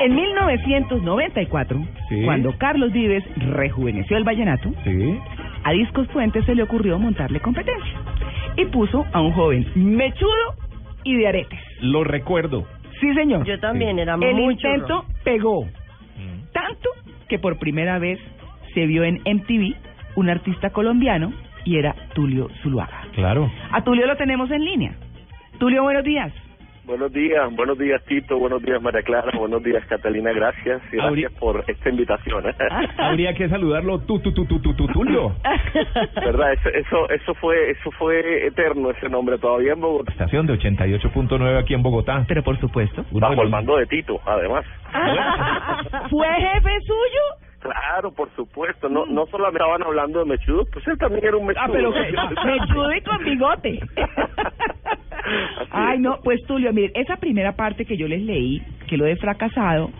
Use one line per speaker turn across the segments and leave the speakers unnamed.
En 1994,
Sí.
cuando Carlos Vives rejuveneció el vallenato,
Sí.
a Discos Fuentes se le ocurrió montarle competencia y puso a un joven mechudo y de aretes.
Lo recuerdo.
Sí, señor.
Yo también, era
El
muy
intento
churro.
pegó tanto que por primera vez se vio en MTV un artista colombiano y era Tulio Zuluaga.
Claro.
A Tulio lo tenemos en línea. Tulio, buenos días.
Buenos días, buenos días Tito, buenos días María Clara, buenos días Catalina, gracias y gracias por esta invitación.
Habría que saludarlo tú, tú, tú, tú, tú, tú, Tulio.
¿Verdad? Eso, eso, eso fue, eso fue eterno ese nombre todavía en Bogotá,
Estación de 88.9 aquí en Bogotá.
Pero por supuesto.
Uno
bajo el mando de Tito, además.
¿Fue jefe suyo?
Claro, por supuesto, no, no solamente estaban hablando de mechudo, pues él también era un mechudo.
Ah, pero mechudo y con bigote. Ay, no, pues Tulio, miren, esa primera parte que yo les leí, que lo de fracasado,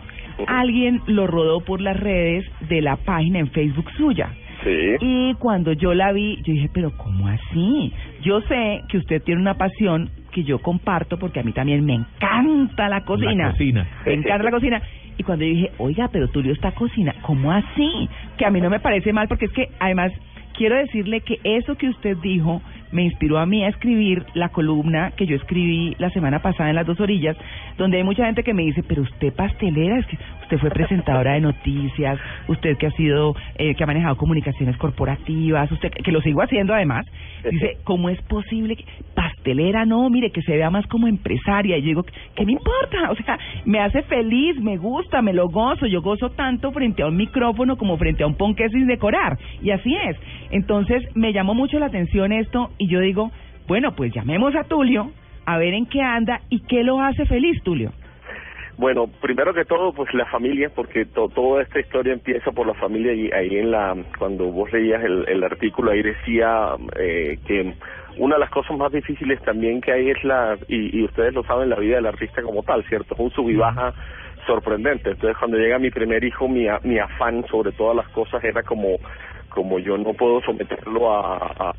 alguien lo rodó por las redes de la página en Facebook suya.
Sí.
Y cuando yo la vi, yo dije, pero ¿cómo así? Yo sé que usted tiene una pasión que yo comparto porque a mí también me encanta la cocina.
La cocina.
Me encanta la cocina. Y cuando yo dije, oiga, pero Tulio está cocina, ¿cómo así? Que a mí no me parece mal porque es que además quiero decirle que eso que usted dijo me inspiró a mí a escribir la columna que yo escribí la semana pasada en Las Dos Orillas, donde hay mucha gente que me dice, pero usted pastelera, es que usted fue presentadora de noticias, usted que ha sido, eh, que ha manejado comunicaciones corporativas, usted que lo sigo haciendo además, dice, ¿cómo es posible que pastelera no, mire, que se vea más como empresaria? Y yo digo, ¿qué me importa? O sea, me hace feliz, me gusta, me lo gozo, yo gozo tanto frente a un micrófono como frente a un ponqué sin decorar, y así es. Entonces, me llamó mucho la atención esto, y yo digo, bueno, pues llamemos a Tulio, a ver en qué anda y qué lo hace feliz, Tulio.
Bueno, primero que todo, pues la familia, porque to- toda esta historia empieza por la familia y ahí en la, cuando vos leías el, el artículo, ahí decía eh, que una de las cosas más difíciles también que hay es la, y, y ustedes lo saben, la vida del artista como tal, ¿cierto? Es un sub baja sorprendente. Entonces, cuando llega mi primer hijo, mi, mi afán sobre todas las cosas era como como yo no puedo someterlo a,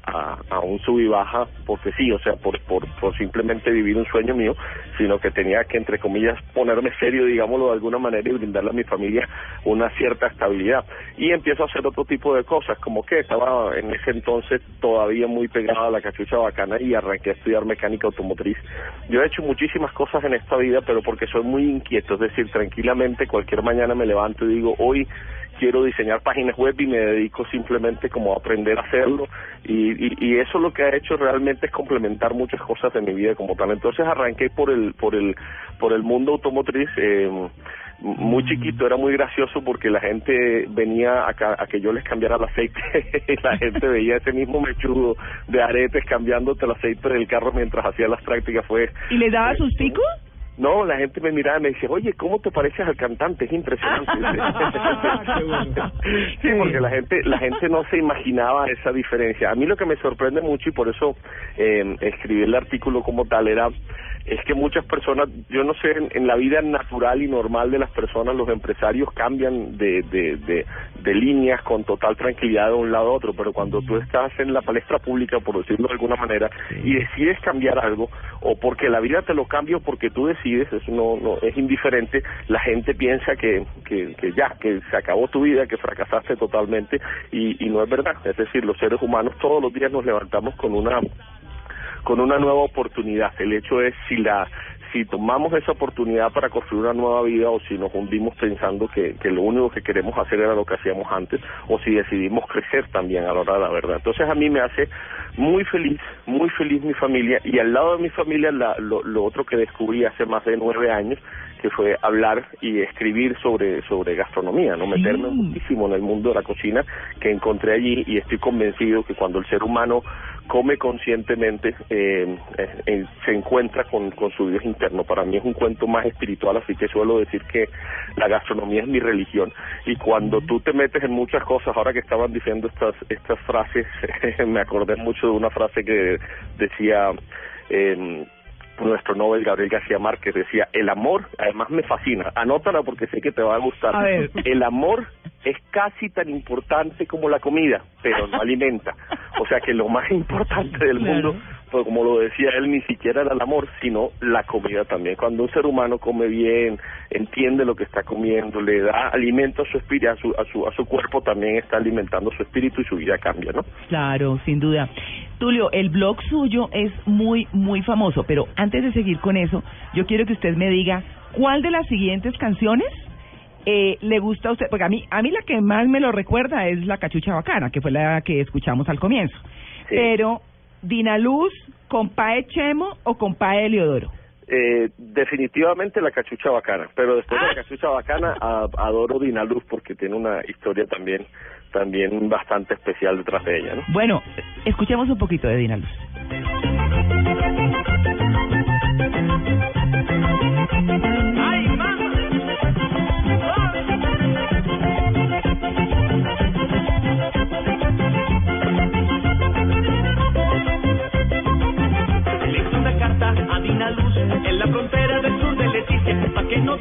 a, un sub y baja porque sí, o sea, por, por, por simplemente vivir un sueño mío, sino que tenía que, entre comillas, ponerme serio, digámoslo de alguna manera, y brindarle a mi familia una cierta estabilidad. Y empiezo a hacer otro tipo de cosas, como que estaba en ese entonces todavía muy pegado a la cachucha bacana y arranqué a estudiar mecánica automotriz. Yo he hecho muchísimas cosas en esta vida, pero porque soy muy inquieto, es decir, tranquilamente cualquier mañana me levanto y digo, hoy quiero diseñar páginas web y me dedico simplemente como a aprender a hacerlo. Y, y, y eso lo que ha hecho realmente es complementar muchas cosas de mi vida como tal. Entonces arranqué por el por el por el mundo automotriz. Eh, muy chiquito era muy gracioso porque la gente venía a, a que yo les cambiara el aceite. Y la gente veía ese mismo mechudo de aretes cambiándote el aceite del carro mientras hacía las prácticas. Fue
¿Y le daba sustico?
No, la gente me miraba y me dice, oye, ¿cómo te pareces al cantante? Es impresionante. Sí, porque la gente, la gente no se imaginaba esa diferencia. A mí lo que me sorprende mucho y por eso eh, escribí el artículo como tal era es que muchas personas, yo no sé, en, en la vida natural y normal de las personas, los empresarios cambian de, de, de, de líneas con total tranquilidad de un lado a otro, pero cuando tú estás en la palestra pública, por decirlo de alguna manera, y decides cambiar algo, o porque la vida te lo cambia o porque tú decides, eso no, no es indiferente, la gente piensa que, que, que ya, que se acabó tu vida, que fracasaste totalmente, y, y no es verdad. Es decir, los seres humanos todos los días nos levantamos con una con una nueva oportunidad. El hecho es si la si tomamos esa oportunidad para construir una nueva vida o si nos hundimos pensando que, que lo único que queremos hacer era lo que hacíamos antes o si decidimos crecer también a la hora de la verdad. Entonces a mí me hace muy feliz, muy feliz mi familia y al lado de mi familia la, lo, lo otro que descubrí hace más de nueve años que fue hablar y escribir sobre sobre gastronomía, no meterme muchísimo en el mundo de la cocina que encontré allí y estoy convencido que cuando el ser humano come conscientemente eh, eh, se encuentra con, con su Dios interno. Para mí es un cuento más espiritual, así que suelo decir que la gastronomía es mi religión. Y cuando tú te metes en muchas cosas, ahora que estaban diciendo estas estas frases, me acordé mucho de una frase que decía eh, nuestro Nobel Gabriel García Márquez decía, el amor, además me fascina, anótala porque sé que te va a gustar.
A ver.
El amor es casi tan importante como la comida, pero no alimenta. O sea que lo más importante del
Claro.
mundo, pues como lo decía él, ni siquiera era el amor, sino la comida también. Cuando un ser humano come bien, entiende lo que está comiendo, le da alimento a su espíritu, a su, a su, a su cuerpo, también está alimentando su espíritu y su vida cambia, ¿no?
Claro, sin duda. Tulio, el blog suyo es muy, muy famoso, pero antes de seguir con eso, yo quiero que usted me diga cuál de las siguientes canciones eh, le gusta a usted, porque a mí, a mí la que más me lo recuerda es la cachucha bacana, que fue la que escuchamos al comienzo.
Sí.
Pero, Dinaluz, Compae Chemo o Compae Leodoro.
Eh, definitivamente la cachucha bacana, pero después de la cachucha bacana a- adoro Dinaluz porque tiene una historia también también bastante especial detrás de ella, ¿no?
Bueno, escuchemos un poquito de Dinaluz.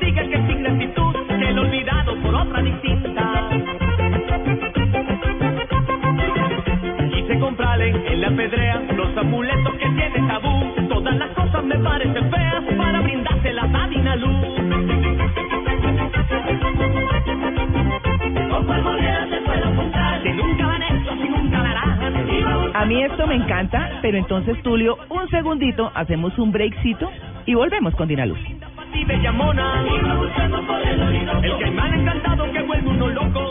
Para que sin gratitud se lo olvidado por otra distinta. Quise comprarle en la pedrea los amuletos que tiene tabú, todas las cosas me parecen feas para brindárselas a Dina Luz. A
mí esto me encanta, pero entonces, Tulio, un segundito, hacemos un breakcito y volvemos con Dinaluz.
Y bella mona. Iba buscando por el Orinoco. El caimán encantado que vuelve uno loco.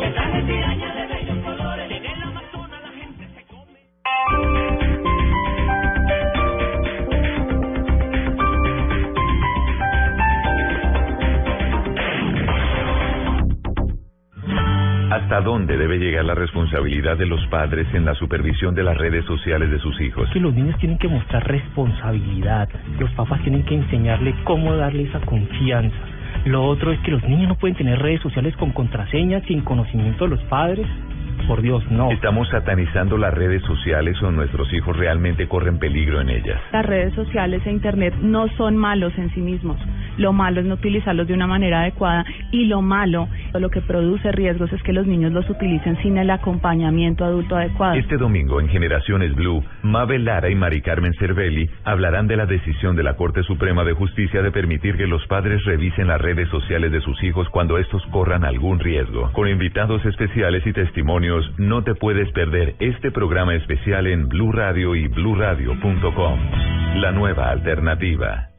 ¿Hasta dónde debe llegar la responsabilidad de los padres en la supervisión de las redes sociales de sus hijos?
que los niños tienen que mostrar responsabilidad, los papás tienen que enseñarle cómo darle esa confianza. Lo otro es que los niños no pueden tener redes sociales con contraseñas sin conocimiento de los padres. Por Dios, no.
¿Estamos satanizando las redes sociales o nuestros hijos realmente corren peligro en ellas?
Las redes sociales e Internet no son malos en sí mismos. Lo malo es no utilizarlos de una manera adecuada y lo malo, o lo que produce riesgos es que los niños los utilicen sin el acompañamiento adulto adecuado.
Este domingo en Generaciones Blue, Mabel Lara y Mari Carmen Cervelli hablarán de la decisión de la Corte Suprema de Justicia de permitir que los padres revisen las redes sociales de sus hijos cuando estos corran algún riesgo. Con invitados especiales y testimonios, no te puedes perder este programa especial en Blue Radio y bluradio.com. La nueva alternativa.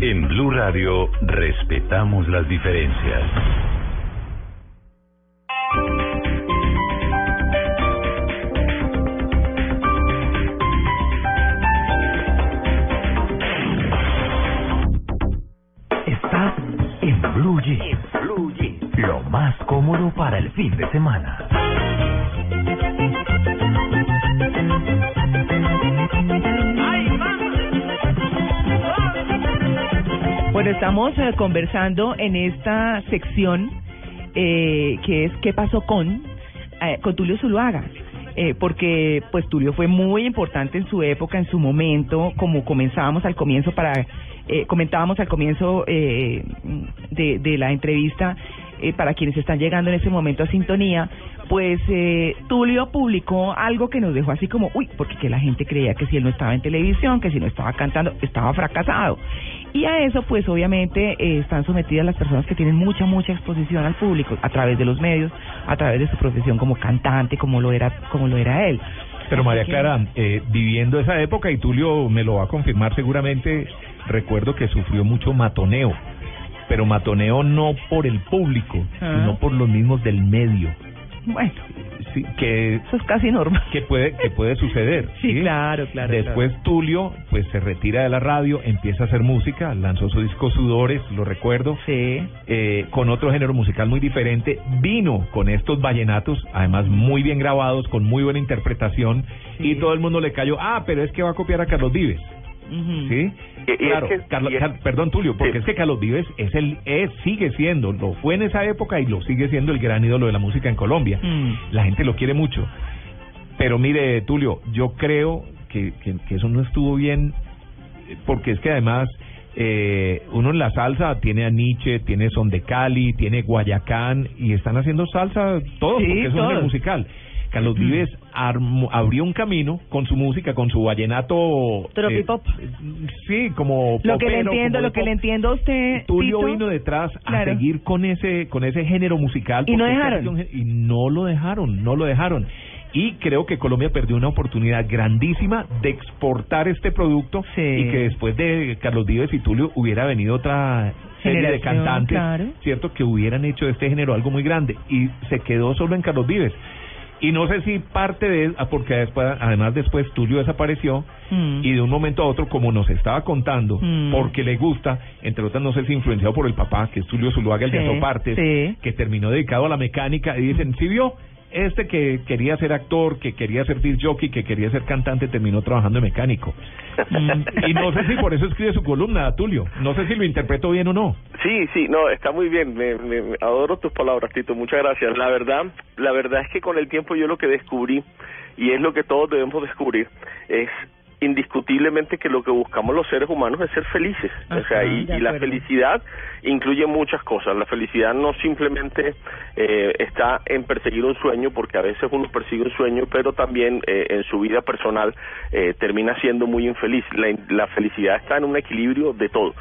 En Blue Radio respetamos las diferencias.
Estás en Blue Jeans. Lo más cómodo para el fin de semana.
Bueno, estamos eh, conversando en esta sección eh, que es ¿Qué pasó con? eh, con Tulio Zuluaga. Eh, porque pues Tulio fue muy importante en su época, en su momento, como comenzábamos al comienzo para eh, comentábamos al comienzo eh, de, de la entrevista eh, para quienes están llegando en ese momento a sintonía, pues eh, Tulio publicó algo que nos dejó así como, uy, porque que la gente creía que si él no estaba en televisión, que si no estaba cantando, estaba fracasado. Y a eso, pues obviamente eh, están sometidas las personas que tienen mucha, mucha exposición al público a través de los medios, a través de su profesión como cantante, como lo era, como lo era él.
Pero María Clara, eh, viviendo esa época, y Tulio me lo va a confirmar seguramente, recuerdo que sufrió mucho matoneo, pero matoneo no por el público,
Ah.
sino por los mismos del medio.
Bueno,
Sí, que
Eso es casi normal.
que puede que puede suceder.
Sí, claro, claro,
Después Tulio pues se retira de la radio, empieza a hacer música, lanzó su disco Sudores, lo recuerdo.
Sí.
eh, con otro género musical muy diferente, vino con estos vallenatos, además muy bien grabados, con muy buena interpretación, y todo el mundo le cayó, ah, pero es que va a copiar a Carlos Vives. ¿Sí?
Y- y es
claro,
que-
Carlos-
y es-
Car- perdón Tulio, porque
Sí.
es que Carlos Vives es el es sigue siendo, lo fue en esa época y lo sigue siendo el gran ídolo de la música en Colombia.
Mm.
La gente lo quiere mucho. Pero mire, Tulio, yo creo que, que, que eso no estuvo bien, porque es que además eh, uno en la salsa tiene a Nietzsche, tiene Son de Cali, tiene Guayacán, y están haciendo salsa todos,
Sí,
porque es un musical. Carlos Vives armó- abrió un camino con su música, con su vallenato...
Tropipop.
eh, sí, como
Lo que le entiendo, lo que le entiendo a usted,
Tulio
Tito,
vino detrás a seguir con ese con ese género musical
Y no dejaron.
y no lo dejaron no lo dejaron y creo que Colombia perdió una oportunidad grandísima de exportar este producto
Sí.
y que después de Carlos Vives y Tulio hubiera venido otra serie de cantantes
claro.
cierto que hubieran hecho de este género algo muy grande y se quedó solo en Carlos Vives y no sé si parte de ah, porque después además después Tulio desapareció
Mm.
y de un momento a otro, como nos estaba contando,
Mm.
porque le gusta, entre otras, no sé si influenciado por el papá, que es Tulio Zuluaga, el de
Sí,
Azopartes,
sí.
que terminó dedicado a la mecánica, y dicen, si vio, este que quería ser actor, que quería ser disc jockey, que quería ser cantante, terminó trabajando de mecánico.
Mm.
y no sé si por eso escribe su columna, Tulio. No sé si lo interpreto bien o no.
Sí, sí, no, está muy bien. Me, me- adoro tus palabras, Tito. Muchas gracias. La verdad, la verdad es que con el tiempo yo lo que descubrí y es lo que todos debemos descubrir es indiscutiblemente que lo que buscamos los seres humanos es ser felices. o sea, y, la felicidad incluye muchas cosas. La felicidad no simplemente eh, está en perseguir un sueño, porque a veces uno persigue un sueño, pero también eh, en su vida personal eh, termina siendo muy infeliz. La, la felicidad está en un equilibrio de todo,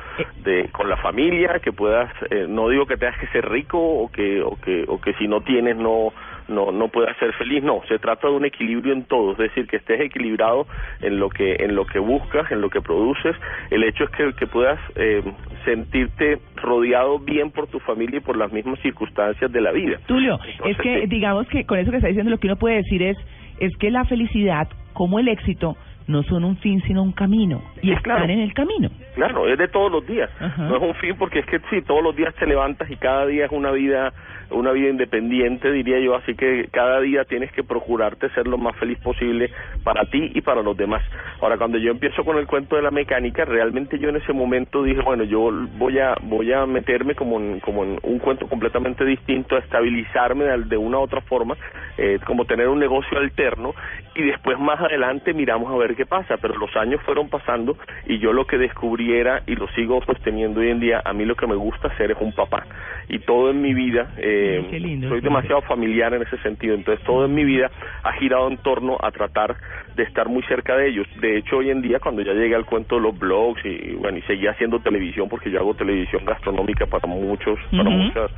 de con la familia, que puedas, eh, no digo que tengas que ser rico o que o que o que si no tienes no no no puedas ser feliz, no, se trata de un equilibrio en todo, es decir, que estés equilibrado en lo que en lo que buscas, en lo que produces. El hecho es que, que puedas eh, sentirte rodeado bien por tu familia y por las mismas circunstancias de la vida.
Tulio,
Entonces,
es que digamos que con eso que está diciendo lo que uno puede decir es es que la felicidad como el éxito no son un fin sino un camino y
Sí,
están
claro.
en el camino.
Claro, es de todos los días.
Ajá.
No es un fin porque es que sí, todos los días te levantas y cada día es una vida una vida independiente, diría yo, así que cada día tienes que procurarte ser lo más feliz posible para ti y para los demás. Ahora, cuando yo empiezo con el cuento de la mecánica, realmente yo en ese momento dije, bueno, yo voy a voy a meterme como en, como en un cuento completamente distinto, a estabilizarme de, de una u otra forma, eh, como tener un negocio alterno y después más adelante miramos a ver qué pasa, pero los años fueron pasando y yo lo que descubrí era, y lo sigo sosteniendo hoy en día, a mí lo que me gusta hacer es un papá y todo en mi vida, eh,
lindo,
soy demasiado familiar en ese sentido, entonces todo en mi vida ha girado en torno a tratar de estar muy cerca de ellos. De hecho, hoy en día, cuando ya llegué al cuento de los blogs y bueno, y seguía haciendo televisión, porque yo hago televisión gastronómica para muchos, para muchas,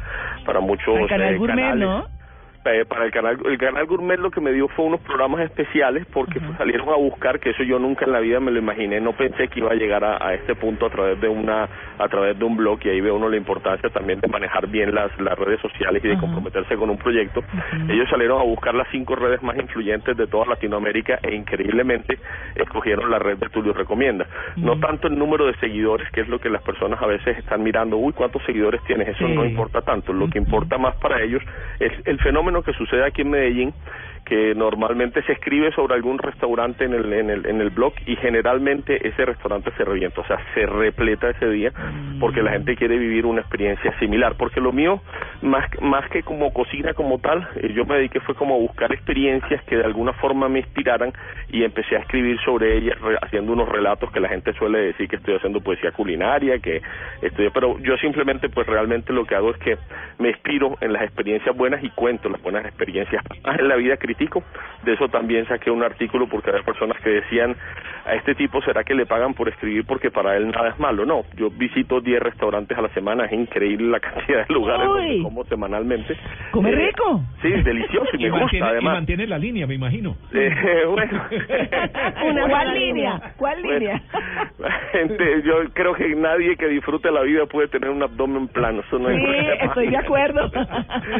para muchos
El canal
eh,
Gourmet,
canales.
¿no?
Eh, para el canal el canal gourmet lo que me dio fue unos programas especiales porque salieron a buscar que eso yo nunca en la vida me lo imaginé no pensé que iba a llegar a, a este punto a través de una a través de un blog y ahí ve uno la importancia también de manejar bien las las redes sociales y de comprometerse con un proyecto. Ellos salieron a buscar las cinco redes más influyentes de toda Latinoamérica e increíblemente escogieron la red de Tulio recomienda. No tanto el número de seguidores que es lo que las personas a veces están mirando uy cuántos seguidores tienes eso
Sí.
no importa tanto lo que importa más para ellos es el fenómeno que sucede aquí en Medellín que normalmente se escribe sobre algún restaurante en el, en el en el blog y generalmente ese restaurante se revienta, o sea, se repleta ese día porque la gente quiere vivir una experiencia similar, porque lo mío más más que como cocina como tal, eh, yo me dediqué fue como a buscar experiencias que de alguna forma me inspiraran y empecé a escribir sobre ellas re- haciendo unos relatos que la gente suele decir que estoy haciendo poesía culinaria, que estoy pero yo simplemente pues realmente lo que hago es que me inspiro en las experiencias buenas y cuento las buenas experiencias. En la vida critico, de eso también saqué un artículo porque había personas que decían a este tipo será que le pagan por escribir porque para él nada es malo. No, yo visito 10 restaurantes a la semana, es increíble la cantidad de lugares donde como semanalmente.
Come
Eh,
rico.
Sí, delicioso y
Y
me gusta
mantiene, y
además.
mantiene la línea, me imagino.
Eh, bueno.
Una ¿Cuál línea? ¿Cuál
Bueno,
línea?
la gente, yo creo que nadie que disfrute la vida puede tener un abdomen plano, eso no hay
Sí,
problema.
estoy de acuerdo.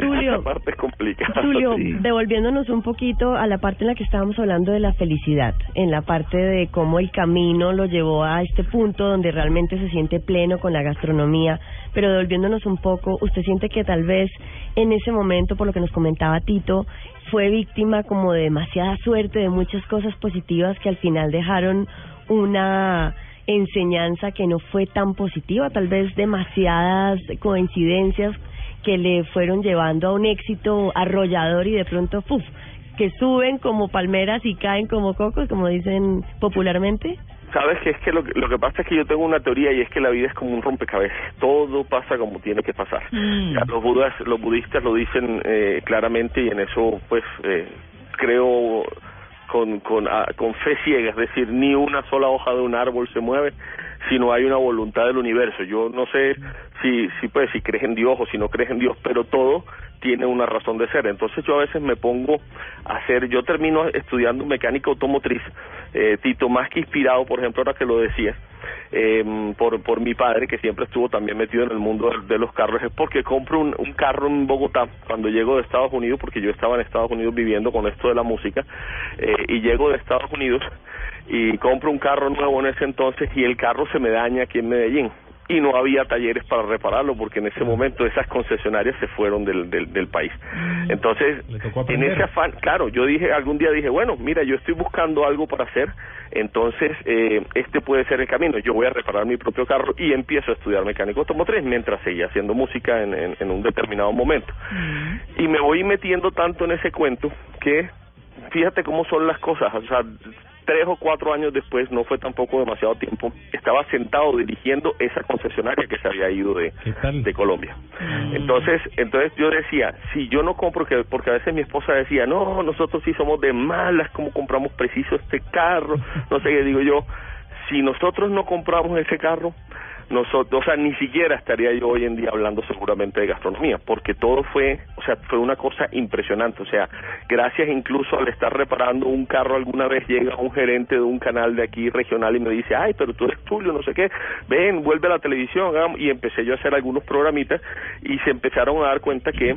Tulio.
Esa parte es complicada.
Tulio,
sí.
devolviéndonos un poquito a la parte en la que estábamos hablando de la felicidad, en la parte de cómo el camino lo llevó a este punto donde realmente se siente pleno con la gastronomía, pero devolviéndonos un poco, ¿usted siente que tal vez en ese momento, por lo que nos comentaba Tito, fue víctima como de demasiada suerte, de muchas cosas positivas que al final dejaron una enseñanza que no fue tan positiva, tal vez demasiadas coincidencias que le fueron llevando a un éxito arrollador y de pronto, ¡puf!, que suben como palmeras y caen como cocos, como dicen popularmente.
Sabes que es que lo, que lo que pasa es que yo tengo una teoría y es que la vida es como un rompecabezas. Todo pasa como tiene que pasar.
Mm.
Ya, los budas, los budistas lo dicen eh, claramente y en eso pues eh, creo con con ah, con fe ciega, es decir, ni una sola hoja de un árbol se mueve si no hay una voluntad del universo. Yo no sé si si pues si crees en Dios o si no crees en Dios, pero todo tiene una razón de ser. Entonces yo a veces me pongo a hacer, yo termino estudiando mecánica automotriz, eh, Tito, más que inspirado, por ejemplo, ahora que lo decía, eh, por, por mi padre, que siempre estuvo también metido en el mundo de, los carros, es porque compro un, un carro en Bogotá cuando llego de Estados Unidos, porque yo estaba en Estados Unidos viviendo con esto de la música, eh, y llego de Estados Unidos y compro un carro nuevo en ese entonces y el carro se me daña aquí en Medellín y no había talleres para repararlo porque en ese momento esas concesionarias se fueron del, del, del país. Entonces, en ese afán, claro, yo dije, algún día dije, bueno, mira, yo estoy buscando algo para hacer, entonces eh, este puede ser el camino, yo voy a reparar mi propio carro y empiezo a estudiar mecánico automotriz mientras seguía haciendo música en, en, en un determinado momento. Y me voy metiendo tanto en ese cuento que fíjate cómo son las cosas, o sea, tres o cuatro años después, no fue tampoco demasiado tiempo, estaba sentado dirigiendo esa concesionaria que se había ido de, de Colombia. Entonces, entonces yo decía, si yo no compro, que porque a veces mi esposa decía, no, nosotros sí somos de malas, ¿cómo compramos preciso este carro? No sé qué digo yo, si nosotros no compramos ese carro, nosotros, o sea, ni siquiera estaría yo hoy en día hablando seguramente de gastronomía, porque todo fue, o sea, fue una cosa impresionante, o sea, gracias incluso al estar reparando un carro alguna vez llega un gerente de un canal de aquí regional y me dice, ay, pero tú eres Tulio, no sé qué, ven, vuelve a la televisión, hagamos", y empecé yo a hacer algunos programitas y se empezaron a dar cuenta que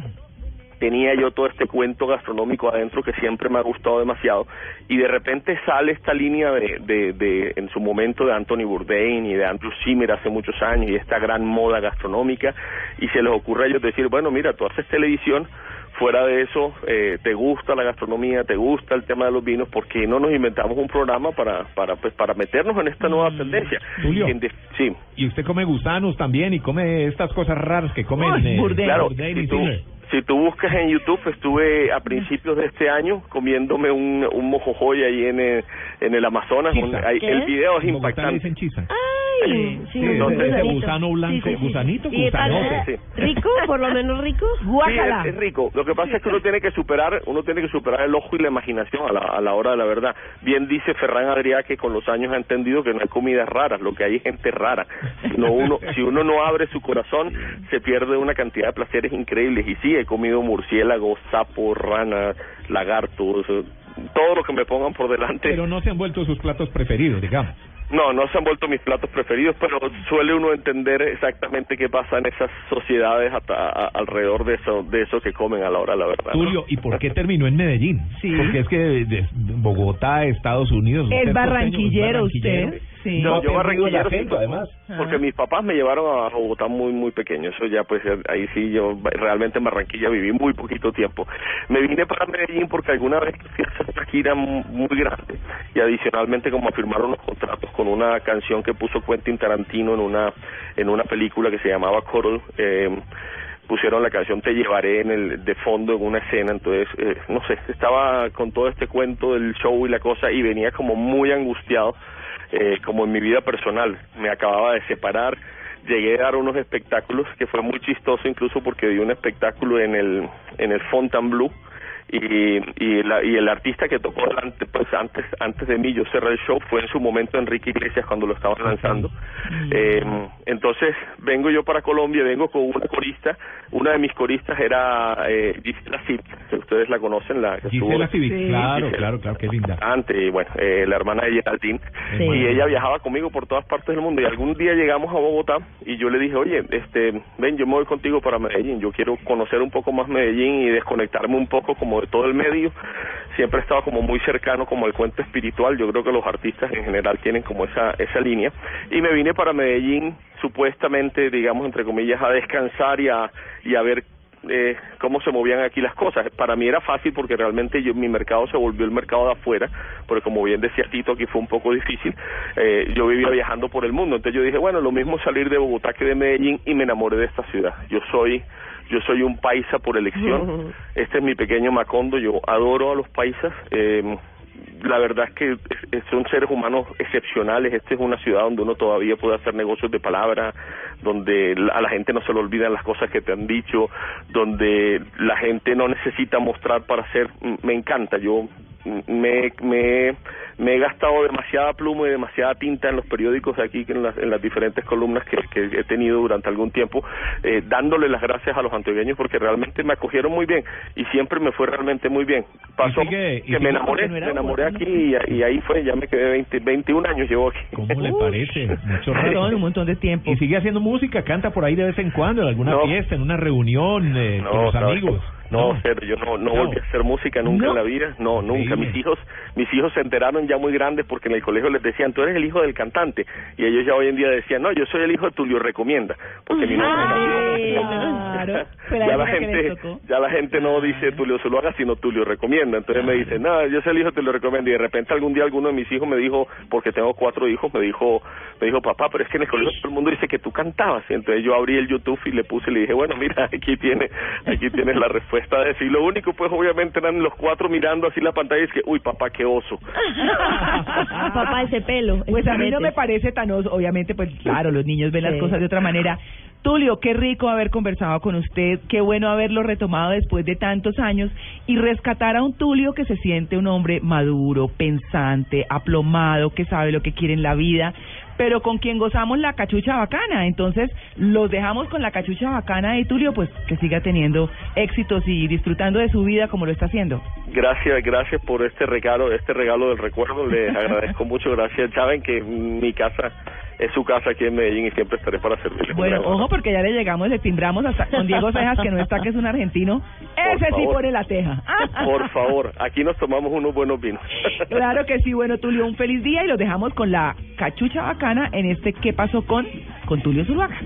tenía yo todo este cuento gastronómico adentro que siempre me ha gustado demasiado y de repente sale esta línea de, de, de en su momento de Anthony Bourdain y de Andrew Zimmer hace muchos años y esta gran moda gastronómica y se les ocurre a ellos decir bueno mira tú haces televisión fuera de eso eh, te gusta la gastronomía te gusta el tema de los vinos ¿por qué no nos inventamos un programa para para pues para meternos en esta nueva tendencia
Julio.
En de- sí
Y usted come gusanos también y come estas cosas raras que comen
Ay,
eh,
Bourdain. Claro,
Bourdain
si
y
tú,
Zimmer.
Si tú buscas en YouTube, estuve a principios de este año comiéndome un, un mojojoy ahí en el, en el Amazonas. Un- ahí- el video es impactante.
Ay, sí,
Sí,
un
ese gusano blanco,
Sí, sí, sí.
gusanito,
¿Y de tal-
gusanote. Sí.
¿Rico? ¿Por lo menos rico?
Sí, es, es rico. Lo que pasa es que uno tiene que superar, uno tiene que superar el ojo y la imaginación a la, a la hora de la verdad. Bien dice Ferran Adrià que con los años ha entendido que no hay comidas raras, lo que hay es gente rara. Si, no uno, si uno no abre su corazón, se pierde una cantidad de placeres increíbles. Y sí, he comido murciélagos, sapos, ranas, lagartos, todo lo que me pongan por delante.
Pero no se han vuelto sus platos preferidos, digamos.
No, no se han vuelto mis platos preferidos, pero suele uno entender exactamente qué pasa en esas sociedades hasta, a- alrededor de eso, de eso que comen a la hora, la verdad. ¿no?
Tulio, ¿y por qué terminó en Medellín? Porque es que de, de Bogotá, Estados Unidos...
Es barranquillero
barranquillero.
usted. Sí.
No, yo barranquillero sí,
acento, además.
porque mis papás me llevaron a Bogotá muy muy pequeño, eso ya pues ahí sí yo realmente en Barranquilla viví muy poquito tiempo. Me vine para Medellín porque alguna vez hacer una gira muy grande y adicionalmente como firmaron unos contratos con una canción que puso Quentin Tarantino en una en una película que se llamaba Coral eh, pusieron la canción Te llevaré en el de fondo en una escena, entonces eh, no sé, estaba con todo este cuento del show y la cosa y venía como muy angustiado eh, como en mi vida personal. Me acababa de separar, llegué a dar unos espectáculos que fue muy chistoso incluso porque di un espectáculo en el en el Fontainebleau y y, la- y el artista que tocó delante, pues antes antes de mí yo cerré el show fue en su momento Enrique Iglesias cuando lo estaban lanzando eh, entonces vengo yo para Colombia vengo con una corista una de mis coristas era eh, Gisela Cid que ustedes la conocen la que
Gisela
estuvo-
claro,
Gisela.
claro, claro, qué linda.
Antes, y bueno, eh, la hermana de Geraldine,
Sí.
y ella viajaba conmigo por todas partes del mundo, y algún día llegamos a Bogotá, y yo le dije, oye, este, ven, yo me voy contigo para Medellín, yo quiero conocer un poco más Medellín y desconectarme un poco como todo el medio, siempre he estado como muy cercano como al cuento espiritual, yo creo que los artistas en general tienen como esa, esa línea, y me vine para Medellín supuestamente, digamos, entre comillas, a descansar y a, y a ver eh, cómo se movían aquí las cosas. Para mí era fácil porque realmente yo, mi mercado se volvió el mercado de afuera, porque como bien decía Tito, aquí fue un poco difícil. Eh, yo vivía viajando por el mundo, entonces yo dije, bueno, lo mismo salir de Bogotá que de Medellín y me enamoré de esta ciudad. Yo soy yo soy un paisa por elección. Este es mi pequeño Macondo. Yo adoro a los paisas. Eh, la verdad es que son seres humanos excepcionales. Esta es una ciudad donde uno todavía puede hacer negocios de palabra, donde a la gente no se le olvidan las cosas que te han dicho, donde la gente no necesita mostrar para hacer. M- Me encanta. Yo me, me, me he gastado demasiada pluma y demasiada tinta en los periódicos de aquí, en las, en las diferentes columnas que, que he tenido durante algún tiempo, eh, dándole las gracias a los antioqueños porque realmente me acogieron muy bien y siempre me fue realmente muy bien. Pasó
sigue-
que me enamoré,
no
me enamoré aquí y, y ahí fue, ya me quedé 20, 21 años llevo aquí.
¿Cómo le parece? Mucho
Todo un montón de tiempo.
Y sigue haciendo música, canta por ahí de vez en cuando, en alguna
No.
fiesta, en una reunión eh, con los amigos.
No, cero, yo no, no,
No.
volví a hacer música nunca en la vida, no, nunca. Mis hijos, mis hijos se enteraron ya muy grandes porque en el colegio les decían, tú eres el hijo del cantante, y ellos ya hoy en día decían, no, yo soy el hijo de Tulio Recomienda, porque mi nombre
claro.
Ya la gente, ya la gente no dice Tulio Zuluaga, sino Tulio Recomienda. Entonces me dicen, no, yo soy el hijo de Tulio Recomienda. Y de repente algún día alguno de mis hijos me dijo, porque tengo cuatro hijos, me dijo, me dijo, papá, pero es que en el colegio todo el mundo dice que tú cantabas. Y entonces yo abrí el YouTube y le puse, y le dije, bueno, mira, aquí tiene, aquí tienes la respuesta de eso. Y lo único, pues, obviamente eran los cuatro mirando así la pantalla y es que, uy, papá, qué oso.
Papá, ese pelo.
Pues a mí no me parece tan oso. Obviamente, pues claro, los niños ven las
Sí.
cosas de otra manera. Tulio, qué rico haber conversado con usted, qué bueno haberlo retomado después de tantos años y rescatar a un Tulio que se siente un hombre maduro, pensante, aplomado, que sabe lo que quiere en la vida, pero con quien gozamos la cachucha bacana. Entonces, los dejamos con la cachucha bacana y Tulio, pues que siga teniendo éxitos y disfrutando de su vida como lo está haciendo.
Gracias, gracias por este regalo, este regalo del recuerdo. Les agradezco mucho. Gracias. Saben que mi casa es su casa aquí en Medellín y siempre estaré para servirle.
Bueno, ojo porque ya le llegamos, le timbramos hasta con Diego Cejas, que no está, que es un argentino. Ese sí pone la teja.
Por favor, aquí nos tomamos unos buenos vinos.
Claro que sí, bueno, Tulio, un feliz día y los dejamos con la cachucha bacana en este ¿Qué pasó con, con Tulio Zuluaga?